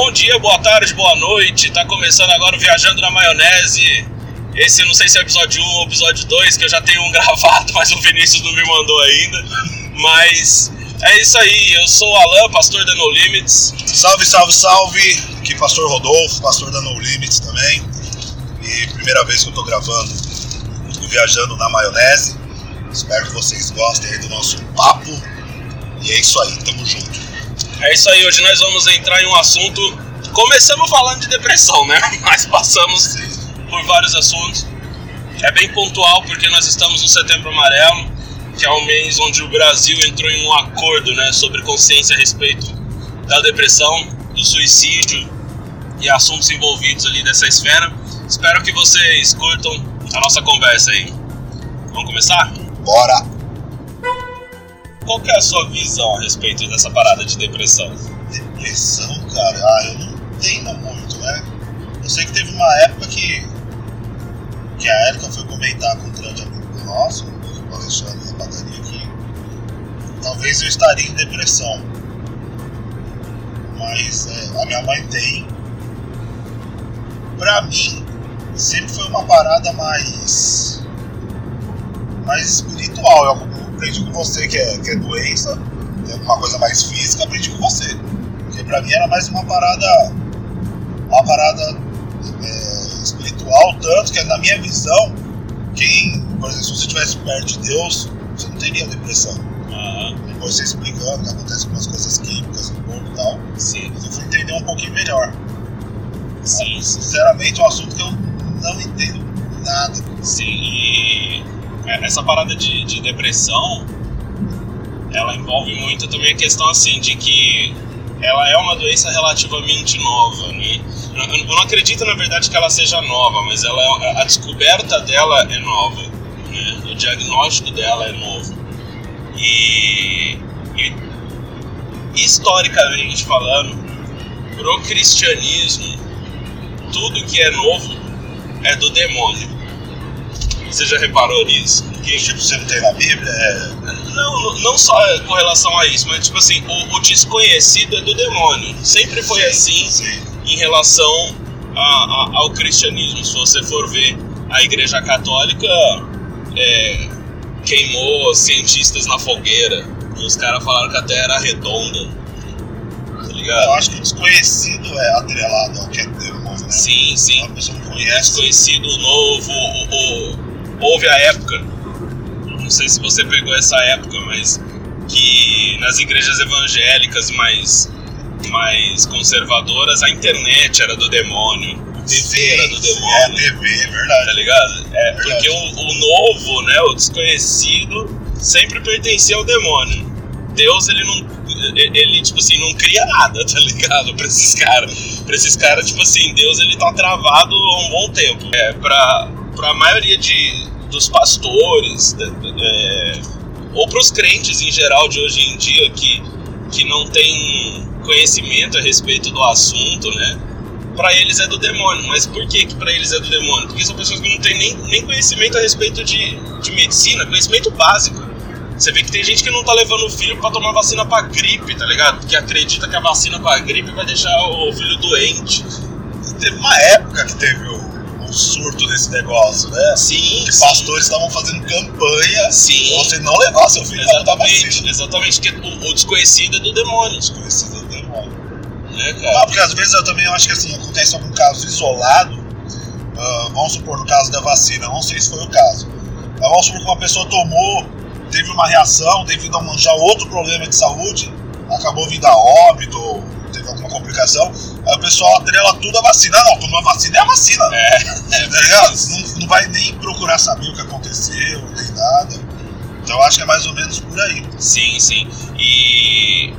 Bom dia, boa tarde, boa noite. Tá começando agora o Viajando na Maionese. Esse não sei se é episódio 1 ou episódio 2, que eu já tenho um gravado, mas o Vinícius não me mandou ainda. Mas é isso aí, eu sou o Alan, pastor da No Limits. Salve, salve, salve! Aqui pastor Rodolfo, pastor da No Limits também. E primeira vez que eu tô gravando o Viajando na Maionese. Espero que vocês gostem aí do nosso papo. E é isso aí, tamo junto. É isso aí, hoje nós vamos entrar em um assunto. Começamos falando de depressão, né? Mas passamos por vários assuntos. É bem pontual porque nós estamos no Setembro Amarelo, que é um mês onde o Brasil entrou em um acordo né, sobre consciência a respeito da depressão, do suicídio e assuntos envolvidos ali dessa esfera. Espero que vocês curtam a nossa conversa aí. Vamos começar? Bora! Qual que é a sua visão a respeito dessa parada de depressão? Depressão, cara, ah, eu não entendo muito, né? Eu sei que teve uma época que, que a Erika foi comentar com um grande amigo nosso, o Alexandre da padaria, que talvez eu estaria em depressão. Mas é, a minha mãe tem. Pra mim, sempre foi uma parada mais. mais espiritual. Aprendi com você que é, que é doença, tem alguma coisa mais física, aprendi com você. Porque pra mim era mais uma parada. uma parada é, espiritual, tanto que na minha visão, quem, por exemplo, se você estivesse perto de Deus, você não teria depressão. Aham, Depois você explicando que acontece algumas coisas químicas no corpo e tal, sim, eu fui entender um pouquinho melhor. sim, sim. Sinceramente, é um assunto que eu não entendo nada. Sim, e é, essa parada de, de depressão, ela envolve muito também a questão assim de que ela é uma doença relativamente nova, né? Eu, eu não acredito na verdade que ela seja nova, mas ela é- a descoberta dela é nova, né? O diagnóstico dela é novo e, e historicamente falando, pro cristianismo, tudo que é novo é do demônio. Você já reparou nisso? Que, Tipo, você não tem na Bíblia, é. não, não só com relação a isso, mas tipo assim, o, o desconhecido é do demônio. Sempre foi assim Sim. em relação a- a- ao cristianismo. Se você for ver, a Igreja Católica é, queimou cientistas na fogueira. E os caras falaram que a Terra era redonda. Tá Eu ligado? acho que o desconhecido é atrelado ao que é demônio, né? Sim, sim. Uma pessoa que O conhece. desconhecido, novo, o, o- houve a época, não sei se você pegou essa época, mas que nas igrejas evangélicas mais, mais conservadoras a internet era do demônio, o TV era do Sim, demônio. É, TV, é Tá verdade. ligado? É, Verdade. porque o, o novo, né, o desconhecido, sempre pertencia ao demônio. Deus, ele não. Ele, tipo assim, não cria nada, tá ligado? Pra esses caras. Pra esses caras, tipo assim, Deus, ele tá travado há um bom tempo. É, pra, pra maioria de, dos pastores, é, ou pros crentes em geral de hoje em dia que, que não tem conhecimento a respeito do assunto, né? Pra eles é do demônio. Mas por que que pra eles é do demônio? Porque são pessoas que não têm nem, nem conhecimento a respeito de, de medicina, conhecimento básico. Você vê que tem gente que não tá levando o filho pra tomar vacina pra gripe, tá ligado? Porque acredita que a vacina pra gripe vai deixar o filho doente. Teve uma época que teve o, o surto desse negócio, né? Sim, Que pastores estavam fazendo campanha Sim. pra você não levar seu filho Exatamente, exatamente. Que o, o desconhecido é do demônio, Desconhecido do demônio. Ah, cara? porque às vezes eu também acho que assim, acontece algum caso isolado. ah, vamos supor no caso da vacina, não sei se foi o caso. Mas vamos supor que uma pessoa tomou, teve uma reação devido a um, já outro problema de saúde, acabou vindo a óbito, ou teve alguma complicação. Aí o pessoal atrela tudo a vacina. Não, tomou a vacina é a vacina. É, Tá ligado? Não, não vai nem procurar saber o que aconteceu, nem nada. Então eu acho que é mais ou menos por aí. Sim, sim. E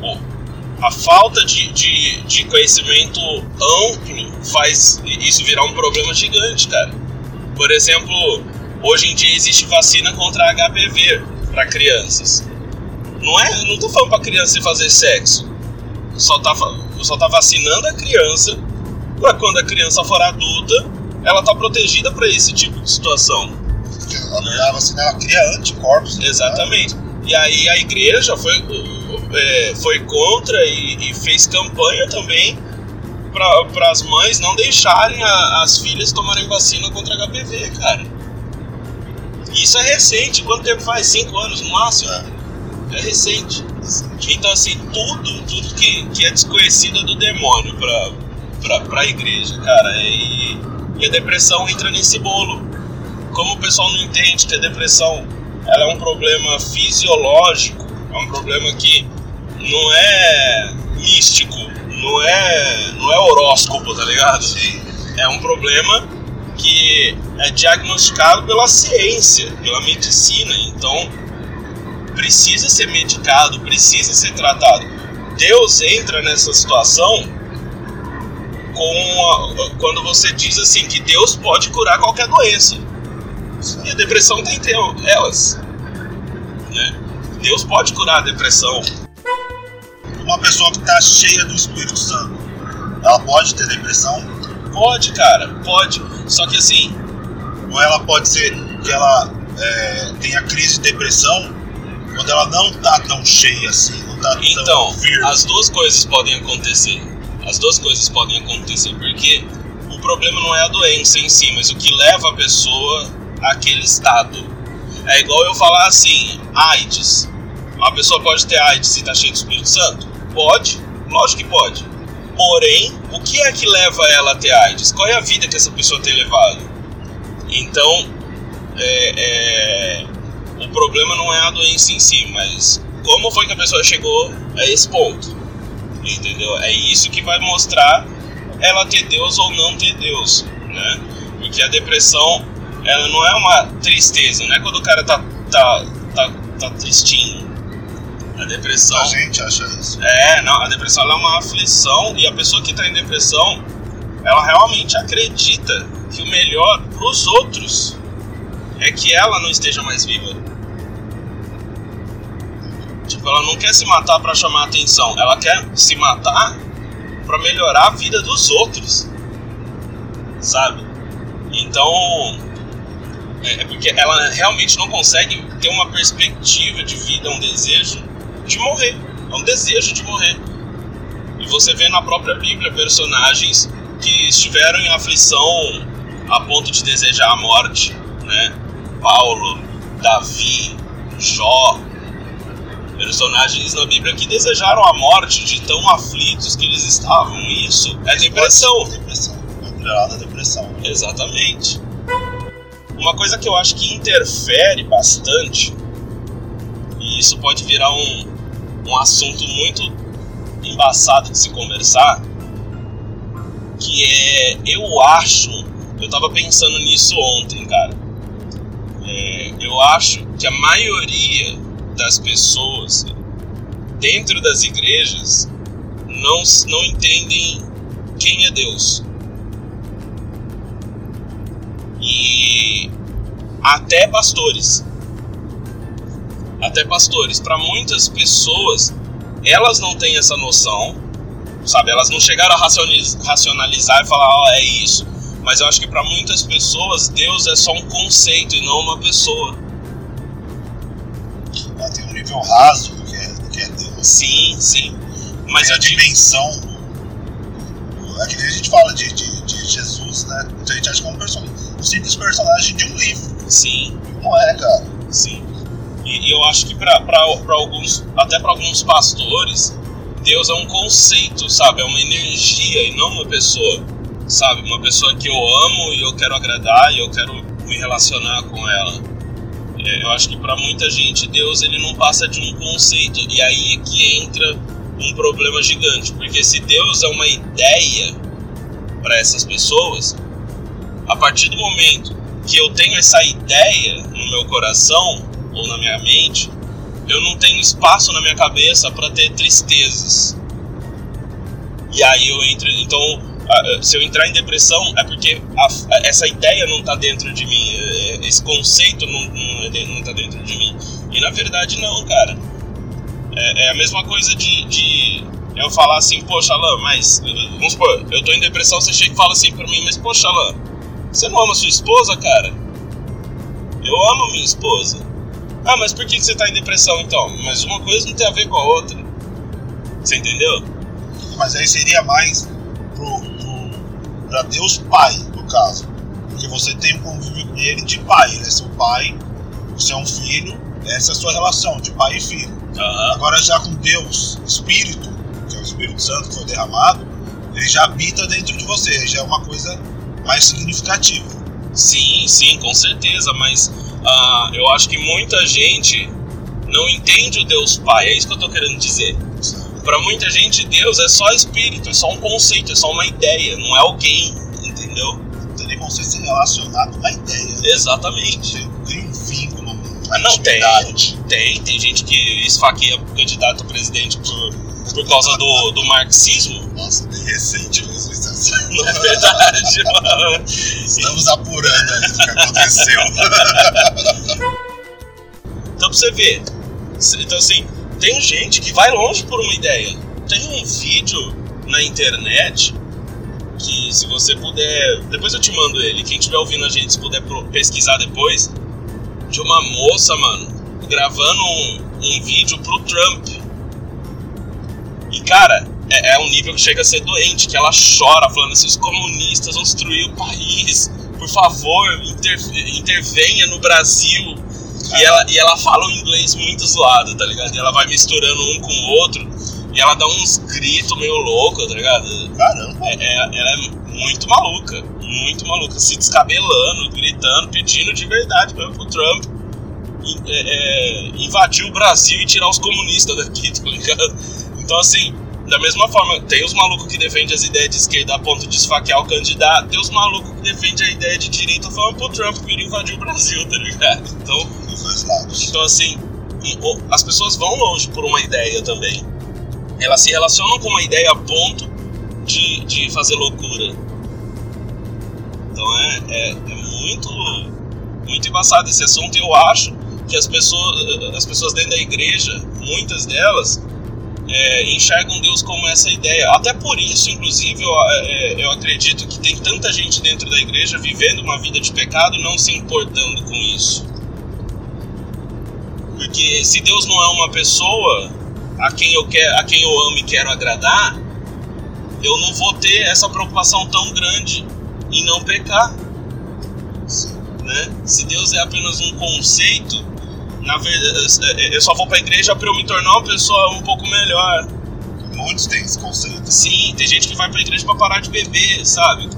pô, a falta de, de, de conhecimento amplo faz isso virar um problema gigante, cara. Por exemplo, hoje em dia existe vacina contra HPV para crianças. Não é, não tô falando para criança fazer sexo. Só tá, só tá vacinando a criança para quando a criança for adulta, ela tá protegida para esse tipo de situação. Porque a, a vacina ela cria anticorpos. né? Exatamente. E aí a igreja foi, é, foi contra e, e fez campanha também para as mães não deixarem a, as filhas tomarem vacina contra HPV, cara. Isso é recente. Quanto tempo faz? Cinco anos no máximo? É, é recente. Então, assim, tudo, tudo que, que é desconhecido do demônio pra, pra, pra igreja, cara. E, e a depressão entra nesse bolo. Como o pessoal não entende que a depressão ela é um problema fisiológico, é um problema que não é místico, não é, não é horóscopo, tá ligado? É um problema que é diagnosticado pela ciência, pela medicina. Então, precisa ser medicado, precisa ser tratado. Deus entra nessa situação com a, quando você diz assim que Deus pode curar qualquer doença. E a depressão tem elas. Né? Deus pode curar a depressão. Uma pessoa que está cheia do Espírito Santo, ela pode ter depressão? Pode, cara, pode. Só que assim. Ou ela pode ser que ela é, tenha crise de depressão quando ela não tá tão cheia assim, não tá então, tão firme. as duas coisas podem acontecer. As duas coisas podem acontecer, porque o problema não é a doença em si, mas o que leva a pessoa àquele estado. É igual eu falar assim, AIDS. Uma pessoa pode ter AIDS e tá cheia do Espírito Santo? Pode, lógico que pode. Porém, o que é que leva ela a ter AIDS? Qual é a vida que essa pessoa tem levado? Então, é, é, o problema não é a doença em si, mas como foi que a pessoa chegou a esse ponto. Entendeu? É isso que vai mostrar ela ter Deus ou não ter Deus, né? Porque a depressão, ela não é uma tristeza, não é quando o cara tá, tá, tá, tá tristinho. A depressão. A gente acha isso. É, não, a depressão é uma aflição e a pessoa que tá em depressão, ela realmente acredita que o melhor pros outros é que ela não esteja mais viva. Tipo, ela não quer se matar para chamar atenção, ela quer se matar para melhorar a vida dos outros. Sabe? Então, é, é porque ela realmente não consegue ter uma perspectiva de vida, um desejo de morrer. É um desejo de morrer. E você vê na própria Bíblia personagens que estiveram em aflição a ponto de desejar a morte, né? Paulo, Davi, Jó, personagens na Bíblia que desejaram a morte de tão aflitos que eles estavam. Isso é depressão. Depressão. Considerada depressão. Exatamente. Uma coisa que eu acho que interfere bastante, e isso pode virar um, um assunto muito embaçado de se conversar, que é, eu acho, eu tava pensando nisso ontem, cara. É, eu acho que a maioria das pessoas dentro das igrejas não, não entendem quem é Deus. E até pastores. Até pastores. Para muitas pessoas, elas não têm essa noção, sabe? Elas não chegaram a racionalizar e falar, ó, oh, é isso. Mas eu acho que para muitas pessoas, Deus é só um conceito e não uma pessoa. Nível raso do que é, do que é Deus. Sim, sim. Mas tem a dimensão. É que a gente fala de, de, de Jesus, né? Então a gente acha que é um, personagem, um simples personagem de um livro. Sim. Não é, cara. Sim. E, e eu acho que para alguns, até para alguns pastores, Deus é um conceito, sabe? É uma energia e não uma pessoa, sabe? Uma pessoa que eu amo e eu quero agradar e eu quero me relacionar com ela. É, eu acho que para muita gente Deus ele não passa de um conceito e aí é que entra um problema gigante, porque se Deus é uma ideia para essas pessoas, a partir do momento que eu tenho essa ideia no meu coração ou na minha mente, eu não tenho espaço na minha cabeça para ter tristezas. E aí eu entro, então se eu entrar em depressão é porque a, essa ideia não está dentro de mim, é, é, esse conceito não, não, está dentro de mim. E na verdade não, cara. É, é a mesma coisa de, de, eu falar assim, poxa, Alan, mas vamos supor, eu tô em depressão, você chega e fala assim pra mim, mas poxa, Alan, você não ama sua esposa, cara? Eu amo minha esposa. Ah, mas por que você tá em depressão então? Mas uma coisa não tem a ver com a outra. Você entendeu? Mas aí seria mais para Deus Pai, no caso. Porque você tem um convívio com ele de pai, ele é seu pai, você é um filho, essa é a sua relação de pai e filho. Aham. Agora já com Deus, Espírito, que é o Espírito Santo que foi derramado, ele já habita dentro de você, já é uma coisa mais significativa. Sim, sim, com certeza, mas ah, eu acho que muita gente não entende o Deus Pai, é isso que eu tô querendo dizer. sabe? Pra muita gente, Deus é só espírito, é só um conceito, é só uma ideia, não é alguém, entendeu? Como você se relacionar com uma ideia. Exatamente. Você tem um vínculo, Ah, não, tem, tem, tem gente que esfaqueia candidato a presidente por, por causa do, do marxismo. Nossa, recente mesmo isso. assim. Não é verdade, mano. Estamos apurando aí do que aconteceu. Então pra você ver. Então assim, tem gente que vai longe por uma ideia. Tem um vídeo na internet que se você puder. Depois eu te mando ele. Quem estiver ouvindo a gente, se puder pesquisar depois, de uma moça, mano, gravando um, um vídeo pro Trump. E cara, é, é um nível que chega a ser doente, que ela chora falando assim, os comunistas vão destruir o país. Por favor, inter- intervenha no Brasil. E ela, e ela fala um inglês muito zoado, tá ligado? E ela vai misturando um com o outro. E ela dá uns gritos meio loucos, tá ligado? Caramba. É, é- ela é muito maluca. Muito maluca. Se descabelando, gritando, pedindo de verdade mesmo pro Trump in- é, é, invadir o Brasil e tirar os comunistas daqui, tá ligado? Então, assim, da mesma forma, tem os malucos que defendem as ideias de esquerda a ponto de esfaquear o candidato, tem os malucos que defendem a ideia de direita falando pro Trump vir invadir o Brasil, tá ligado? Então, então, assim, as pessoas vão longe por uma ideia também. Elas se relacionam com uma ideia a ponto de, de fazer loucura. Então é, é, é muito, muito embaçado esse assunto. Eu acho que as pessoas, as pessoas dentro da igreja, muitas delas, é, enxergam Deus como essa ideia. Até por isso, inclusive, eu, é, eu acredito que tem tanta gente dentro da igreja vivendo uma vida de pecado e não se importando com isso. Porque se Deus não é uma pessoa a quem eu quero, a quem eu amo e quero agradar, eu não vou ter essa preocupação tão grande em não pecar, né? Se Deus é apenas um conceito, eu só vou para a igreja para eu me tornar uma pessoa um pouco melhor. Muitos têm esse conceito. Sim, tem gente que vai para a igreja para parar de beber, sabe?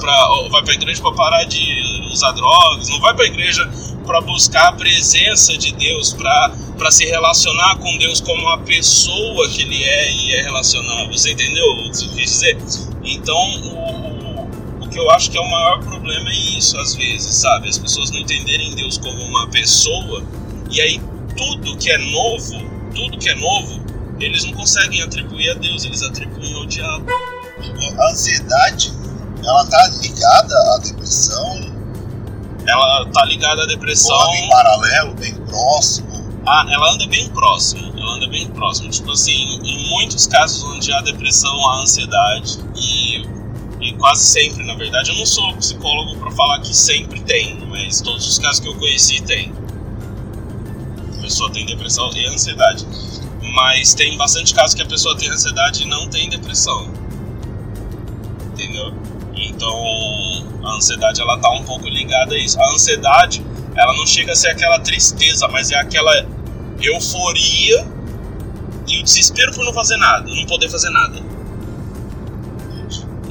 Pra, vai para a igreja para parar de usar drogas, não vai para a igreja para buscar a presença de Deus, para se relacionar com Deus como a pessoa que Ele é e é relacionável. Você entendeu o que eu quis dizer? Então, o, o que eu acho que é o maior problema é isso, às vezes, sabe? As pessoas não entenderem Deus como uma pessoa, e aí tudo que é novo, tudo que é novo, eles não conseguem atribuir a Deus, eles atribuem ao diabo. A ansiedade, ela tá ligada à depressão, Ela tá ligada à depressão. ela em paralelo, bem próximo. Ah, ela anda bem próximo. Ela anda bem próximo. Tipo assim, em muitos casos onde há depressão, há ansiedade. E, e quase sempre, na verdade. Eu não sou psicólogo pra falar que sempre tem, mas todos os casos que eu conheci tem. Pessoa tem depressão e ansiedade. Mas tem bastante casos que a pessoa tem ansiedade e não tem depressão. Entendeu? Então, a ansiedade ela tá um pouco ligada a isso. A ansiedade, ela não chega a ser aquela tristeza, mas é aquela euforia e o desespero por não fazer nada, não poder fazer nada.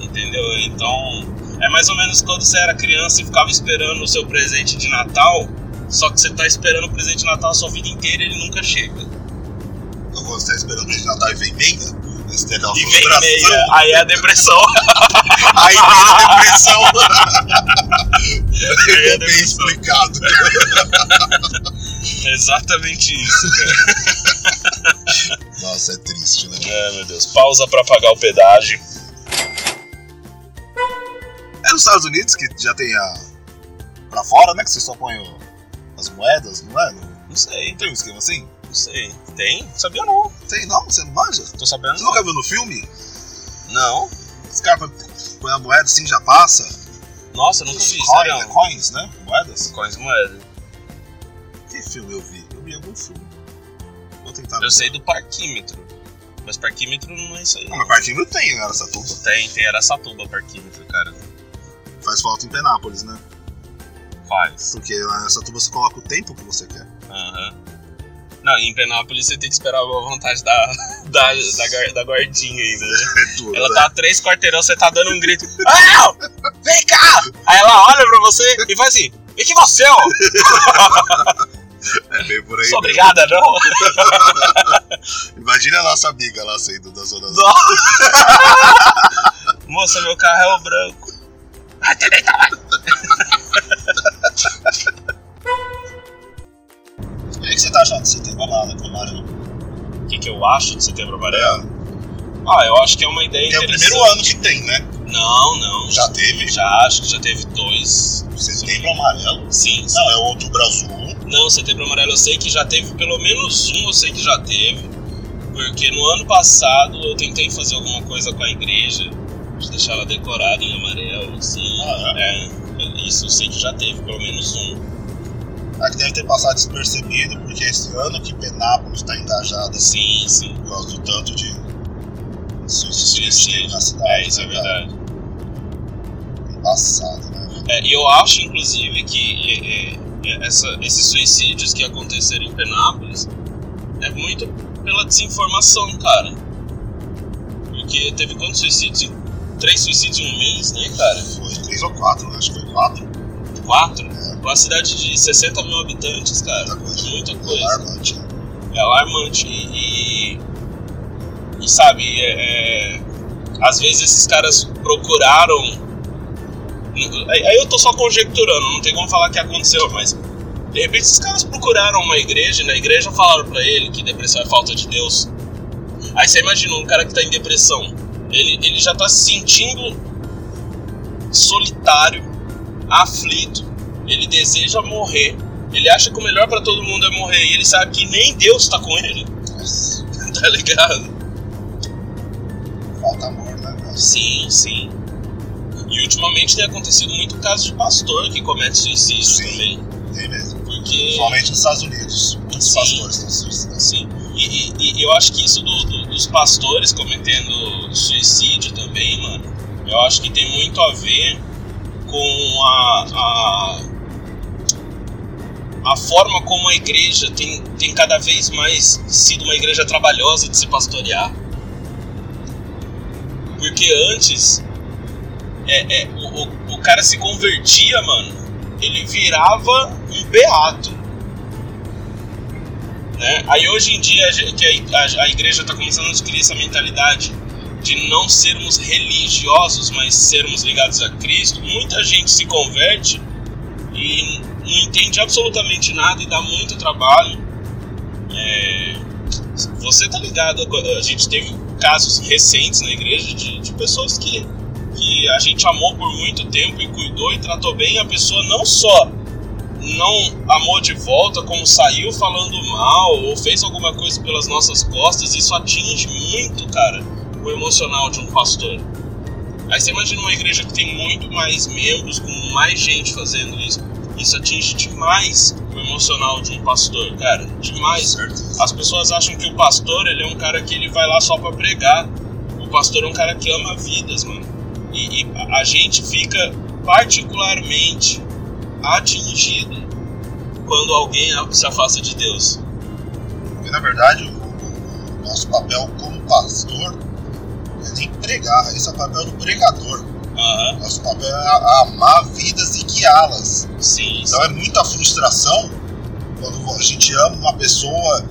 Entendeu? Então, é mais ou menos quando você era criança e ficava esperando o seu presente de Natal, só que você tá esperando o presente de Natal a sua vida inteira e ele nunca chega. Então, quando você tá esperando o Natal e vem meia, você tem aquela E vem frustração. meia, aí é a depressão. Aí vem a depressão. Aí é a bem explicado. Exatamente isso, cara. Nossa, é triste, né? É, meu Deus. Pausa pra pagar o pedágio. É nos Estados Unidos que já tem a. Pra fora, né? Que você só põe o- as moedas, não é? Não sei, tem um esquema assim? não sei. Tem? Sabia não. Tem não? Você não manja? Tô sabendo Você não. nunca viu no filme? Não. Os caras põem- a moeda assim já passa. Nossa, eu nunca vi isso. Coin, não. né? Coins, né? Moedas. Coins moeda. Que filme eu vi? Eu vi algum filme. Vou tentar. Eu sei do parquímetro. Mas parquímetro não é isso aí. Não, mas parquímetro tem em Aracatuba. Tem, tem Araçatuba parquímetro, cara. Faz falta em Penápolis, né? Faz. Porque em Aracatuba você coloca o tempo que você quer. Aham. Não, e em Penápolis você tem que esperar a boa vontade da, da, da, da guardinha ainda, né? É duro, Ela né? tá a três quarteirão, você tá dando um grito. Ah, vem cá! Aí ela olha pra você e faz assim, vem que você, ó! É bem por aí. Sou obrigada, não? Imagina a nossa amiga lá saindo da zona. Não. Moça, meu carro é o branco. Vai te deitar, vai. Que você tá achando de setembro amarelo? amarelo? O que, que eu acho de setembro amarelo? Ah, eu acho que é uma ideia É o interessante. primeiro ano que tem, né? Não, não. Já teve? Já acho que já teve dois. Setembro amarelo? Sim, sim. Não, é o outubro azul. Não, setembro amarelo eu sei que já teve pelo menos um, eu sei que já teve. Porque no ano passado eu tentei fazer alguma coisa com a igreja, de deixar ela decorada em amarelo, assim. Ah, é. Isso eu sei que já teve pelo menos um. Aqui deve ter passado despercebido, porque esse ano que Penápolis tá engajada assim, Sim, sim. por causa do tanto de suicídios que tem na cidade. É, isso é né, cara? verdade. Passado, né? É, e eu acho, inclusive, que é, é, essa- esses suicídios que aconteceram em Penápolis é muito pela desinformação, cara. Porque teve quantos suicídios? Três suicídios em um mês, né, cara? Foi três ou quatro, né? acho que foi quatro. Quatro? É. Uma cidade de 60 mil habitantes, cara. Muita coisa. É. Alarmante. É alarmante. E, e, e sabe, é, é, às vezes esses caras procuraram. Aí eu tô só conjecturando, não tem como falar que aconteceu, mas de repente esses caras procuraram uma igreja na igreja falaram pra ele que depressão é falta de Deus. Aí você imagina um cara que tá em depressão, ele, ele já tá se sentindo solitário, aflito, ele deseja morrer, ele acha que o melhor pra todo mundo é morrer e ele sabe que nem Deus tá com ele, Nossa, tá ligado? falta amor, né? velho? Sim, sim. E ultimamente tem acontecido muito caso de pastor que comete suicídio Sim. também. Tem mesmo. Porque. Principalmente nos Estados Unidos. Muitos Sim. pastores estão suicidando. Sim. E, e- e eu acho que isso do- do- dos pastores cometendo suicídio também, mano, eu acho que tem muito a ver com a. a a forma como a igreja tem, tem cada vez mais sido uma igreja trabalhosa de se pastorear. Porque antes, é, é, o, o, o cara se convertia, mano, ele virava um beato. Né? Aí hoje em dia que a, a, a igreja está começando a adquirir essa mentalidade de não sermos religiosos, mas sermos ligados a Cristo, muita gente se converte e não entende absolutamente nada e dá muito trabalho. É, você tá ligado? A gente teve casos recentes na igreja de, de pessoas que, que a gente amou por muito tempo e cuidou e tratou bem. A pessoa não só não amou de volta, como saiu falando mal ou fez alguma coisa pelas nossas costas. Isso atinge muito, cara, o emocional de um pastor. Aí você imagina uma igreja que tem muito mais membros, com mais gente fazendo isso. Isso atinge demais o emocional de um pastor, cara. Demais. As pessoas acham que o pastor ele é um cara que ele vai lá só pra pregar. O pastor é um cara que ama vidas, mano. E, e a- gente fica particularmente atingido quando alguém se afasta de Deus. Porque na verdade o nosso papel como pastor não é nem pregar, esse é o papel do pregador. Aham, Nosso papel é amar vidas e guiá-las. sim, sim. Então é muita frustração quando a gente ama uma pessoa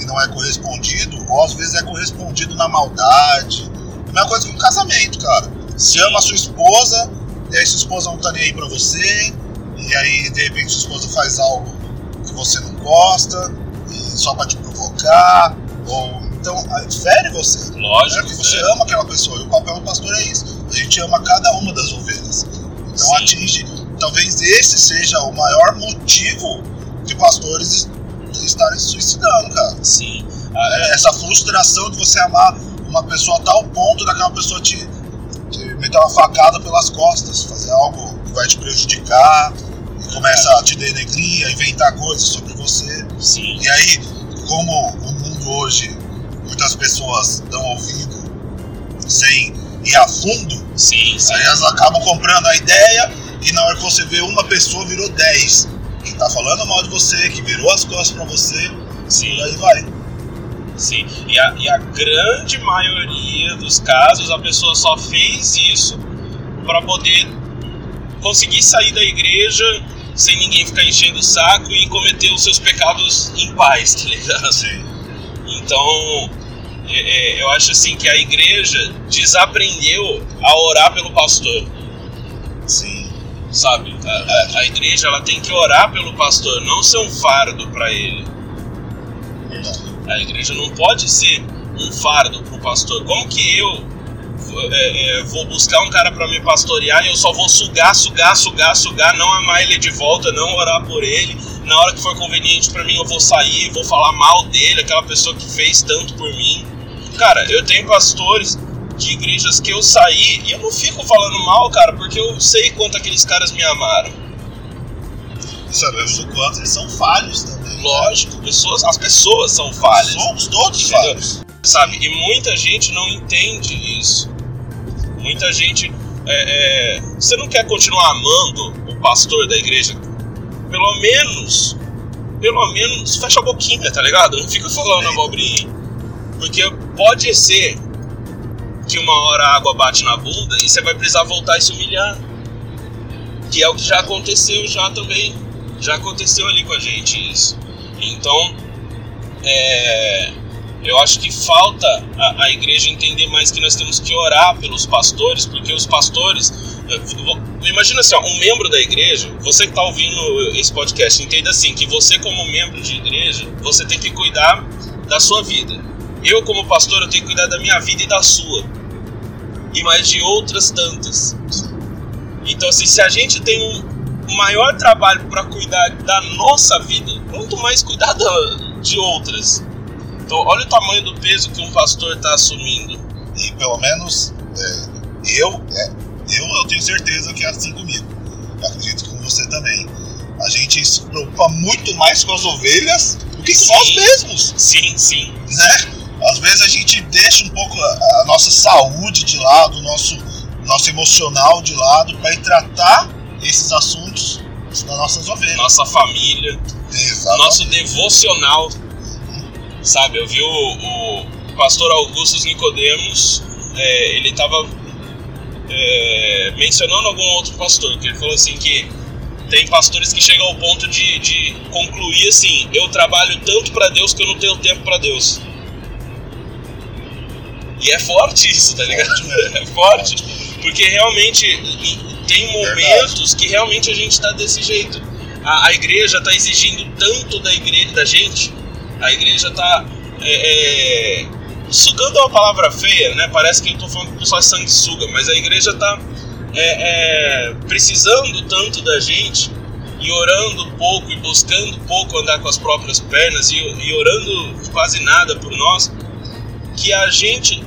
e não é correspondido, ou às vezes é correspondido na maldade. A mesma coisa que um casamento, cara. Você ama a sua esposa, e aí sua esposa não tá nem aí pra você, e aí de repente sua esposa faz algo que você não gosta, e só pra te provocar, ou então fere você. É Lógico, porque você é. ama aquela pessoa, e o papel do pastor é isso. A gente ama cada uma das ovelhas. Então Sim. atinge. Talvez esse seja o maior motivo de pastores estarem se suicidando, cara. Sim. Ah, É essa frustração de você amar uma pessoa a tal ponto daquela pessoa te, te meter uma facada pelas costas, fazer algo que vai te prejudicar, e começa a te denegrir, a inventar coisas sobre você. sim. E aí, como o mundo hoje muitas pessoas dão ouvido sem ir a fundo, Sim, sim. aí elas acabam comprando a ideia e na hora que você vê uma pessoa virou 10 que tá falando mal de você, que virou as costas pra você, sim. e aí vai. Sim, e a, e a grande maioria dos casos a pessoa só fez isso para poder conseguir sair da igreja sem ninguém ficar enchendo o saco e cometer os seus pecados em paz, tá ligado? Sim. Então, é, é, eu acho assim que a igreja desaprendeu a orar pelo pastor, Sim. sabe? A, a, a igreja ela tem que orar pelo pastor, não ser um fardo para ele. A igreja não pode ser um fardo pro pastor. Como que eu é, é, vou buscar um cara para me pastorear e eu só vou sugar, sugar, sugar, sugar, não amar ele de volta, não orar por ele. Na hora que for conveniente para mim, eu vou sair, vou falar mal dele, aquela pessoa que fez tanto por mim. Cara, eu tenho pastores de igrejas que eu saí e eu não fico falando mal, cara, porque eu sei quanto aqueles caras me amaram. E sabemos o quanto eles são falhos também. né? Lógico, pessoas, as pessoas são falhas. Somos todos Entendeu? falhos. sabe? E muita gente não entende isso. Muita gente. é, é, você não quer continuar amando o pastor da igreja? Pelo menos. Pelo menos fecha a boquinha, tá ligado? Não fica falando Sim. abobrinha. Porque pode ser que uma hora a água bate na bunda e você vai precisar voltar e se humilhar. Que é o que já aconteceu já também. Já aconteceu ali com a gente isso. Então, é, eu acho que falta a, a igreja entender mais que nós temos que orar pelos pastores, porque os pastores. Imagina assim, ó, um membro da igreja, você que está ouvindo esse podcast, entenda assim: que você, como membro de igreja, você tem que cuidar da sua vida. Eu, como pastor, eu tenho que cuidar da minha vida e da sua. E mais de outras tantas. Então, assim, se a gente tem um maior trabalho para cuidar da nossa vida, quanto mais cuidar da- de outras. Então, olha o tamanho do peso que um pastor está assumindo. E pelo menos é, eu, é, eu, eu tenho certeza que é assim comigo. Eu acredito que com você também. A gente se preocupa muito mais com as ovelhas do que com Sim. nós mesmos, Sim, sim. né? Às vezes a gente deixa um pouco a, a nossa saúde de lado, o nosso, nosso emocional de lado para tratar esses assuntos das nossas ovelhas. Nossa família, Exatamente. nosso devocional. Sabe, eu vi o, o pastor Augustus Nicodemos, é, ele estava mencionando algum outro pastor, que ele falou assim que tem pastores que chegam ao ponto de, de concluir assim, eu trabalho tanto para Deus que eu não tenho tempo para Deus. E é forte isso, tá ligado? É forte. Porque realmente tem momentos que realmente a gente tá desse jeito. A, a igreja tá exigindo tanto da igreja, da gente. A igreja tá é, é, sugando é uma palavra feia, né? Parece que eu tô falando que o pessoal é sanguessuga, mas a igreja tá é, é, precisando tanto da gente e orando pouco e buscando pouco andar com as próprias pernas e, e orando quase nada por nós, que a gente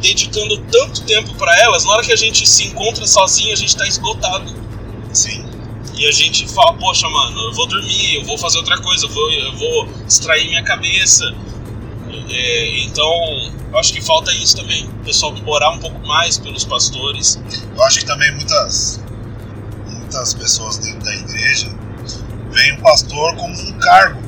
dedicando tanto tempo para elas, na hora que a gente se encontra sozinho, a gente tá esgotado. Sim. E a gente fala, poxa, mano, eu vou dormir, eu vou fazer outra coisa, eu vou, eu vou distrair minha cabeça. É, então, eu acho que falta isso também. O pessoal orar um pouco mais pelos pastores. Eu acho que também muitas, muitas pessoas dentro da igreja veem o pastor como um cargo.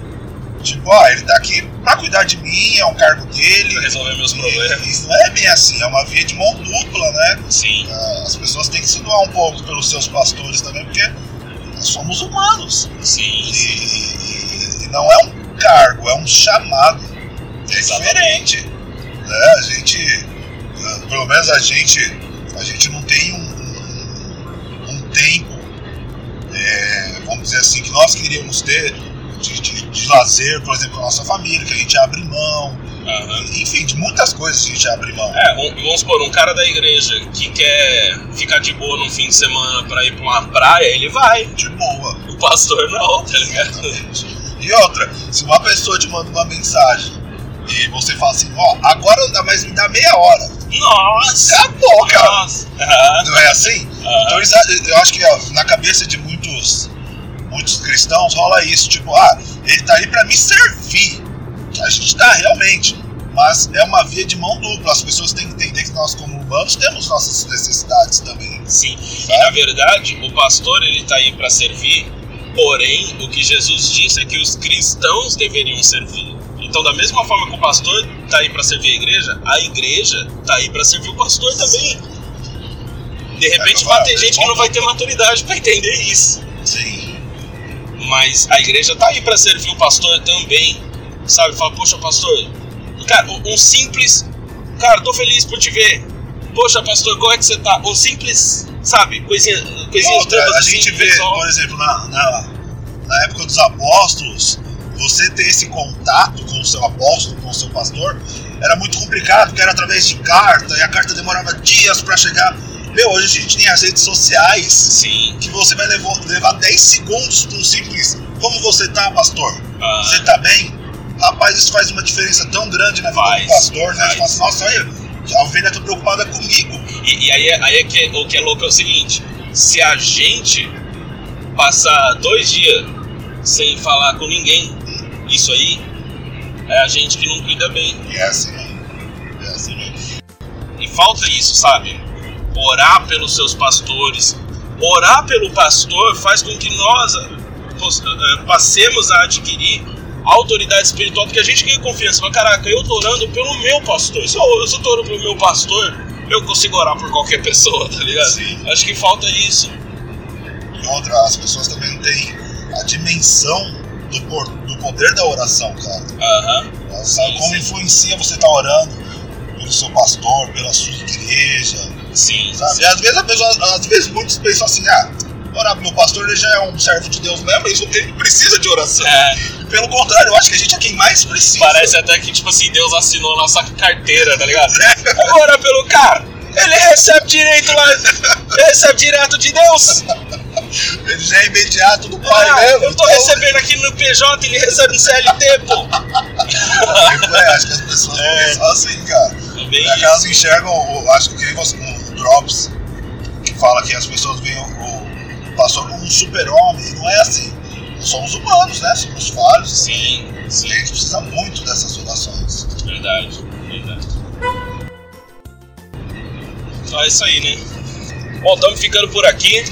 Tipo, ah, ele tá aqui pra cuidar de mim, é um cargo dele. Pra resolver meus problemas. E não é bem assim, é uma via de mão dupla, né? Sim, Ah, As pessoas têm que se doar um pouco pelos seus pastores também, porque nós somos humanos. sim, E, sim. e não é um cargo, é um chamado. É Exatamente. diferente. Né? A gente, ah, pelo menos a gente, a gente não tem um, um- um tempo, é, vamos dizer assim, que nós queríamos ter de, de- de lazer, por exemplo, com a nossa família, que a gente abre mão, Aham. enfim, de muitas coisas a gente abre mão. É, vamos supor, um cara da igreja que quer ficar de boa num fim de semana pra ir pra uma praia, ele vai. De boa. O pastor não, tá ligado? E outra, se uma pessoa te manda uma mensagem e você fala assim, ó, agora não dá mais, me dá meia hora. Nossa! Acabou, cara. Nossa! Não é assim? aham. Então eles- eu acho que ó, na cabeça de muitos, muitos cristãos rola isso, tipo, ah, ele tá aí pra me servir. A gente tá realmente. Mas é uma via de mão dupla. As pessoas têm que entender que nós, como humanos, temos nossas necessidades também. Sim. E na verdade, o pastor ele tá aí para servir, porém, o que Jesus disse é que os cristãos deveriam servir. Então, da mesma forma que o pastor tá aí para servir a igreja, a igreja tá aí para servir o pastor também. De repente, vai ter gente que não vai ter maturidade para entender isso. Sim. Mas a igreja tá aí para servir o pastor também. Sabe? Fala, poxa, pastor, cara, um simples. Cara, tô feliz por te ver. Poxa, pastor, como é que você tá? Um simples, sabe? Coisinha, coisinhas Outra, a assim, gente vê, pessoal. por exemplo, na, na, na época dos apóstolos, você ter esse contato com o seu apóstolo, com o seu pastor, era muito complicado, porque era através de carta, e a carta demorava dias para chegar. Meu, hoje a gente tem as redes sociais, Sim. que você vai levar, levar 10 segundos para um simples. Como você tá, pastor? Ah. Você tá bem? Rapaz, isso faz uma diferença tão grande na vida Faz, do pastor, né? faz. Tipo assim, nossa, olha, a ovelha tá preocupada comigo. E, e aí, aí é que, o que é louco é o seguinte: se a gente passar dois dias sem falar com ninguém, isso aí é a gente que não cuida bem. E é assim mesmo. É assim mesmo. E falta isso, sabe? Orar pelos seus pastores. Orar pelo pastor faz com que nós eh, pos- eh, passemos a adquirir autoridade espiritual, porque a gente ganha confiança. Fala, caraca, eu tô orando pelo meu pastor. Se eu, se eu tô orando pelo meu pastor, eu consigo orar por qualquer pessoa, tá ligado? Sim. Acho que falta isso. E outra, as pessoas também não têm a dimensão do, por- do poder da oração, cara. Aham. Elas sabem Sim, como sim. influencia você estar orando pelo seu pastor, pela sua igreja, Sim. sabe? E às vezes, a pessoa, às vezes muitos pensam assim, ah, orar pro meu pastor, ele já é um servo de Deus mesmo, ele ele precisa de oração. É, Pelo contrário, eu acho que a gente é quem mais precisa. parece até que, tipo assim, Deus assinou a nossa carteira, tá ligado? Agora pelo cara, ele recebe direito lá, recebe direto de Deus. Ele já é imediato do pai Ah, mesmo. eu tô então- recebendo aqui no PJ, ele recebe no CLT, pô. É, acho que as pessoas É. pensam assim, cara. Também É que enxergam, acho que você, o Drops, que fala que as pessoas veem o, o pastor como um super-homem, e não é assim. Somos humanos, né? Somos falhos. Sim, E sim, a gente precisa muito dessas orações. verdade, verdade. Então é isso aí, né? Bom, estamos ficando por aqui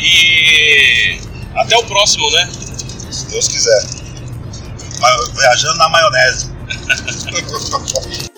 e até o próximo, né? Se Deus quiser. Viajando na maionese.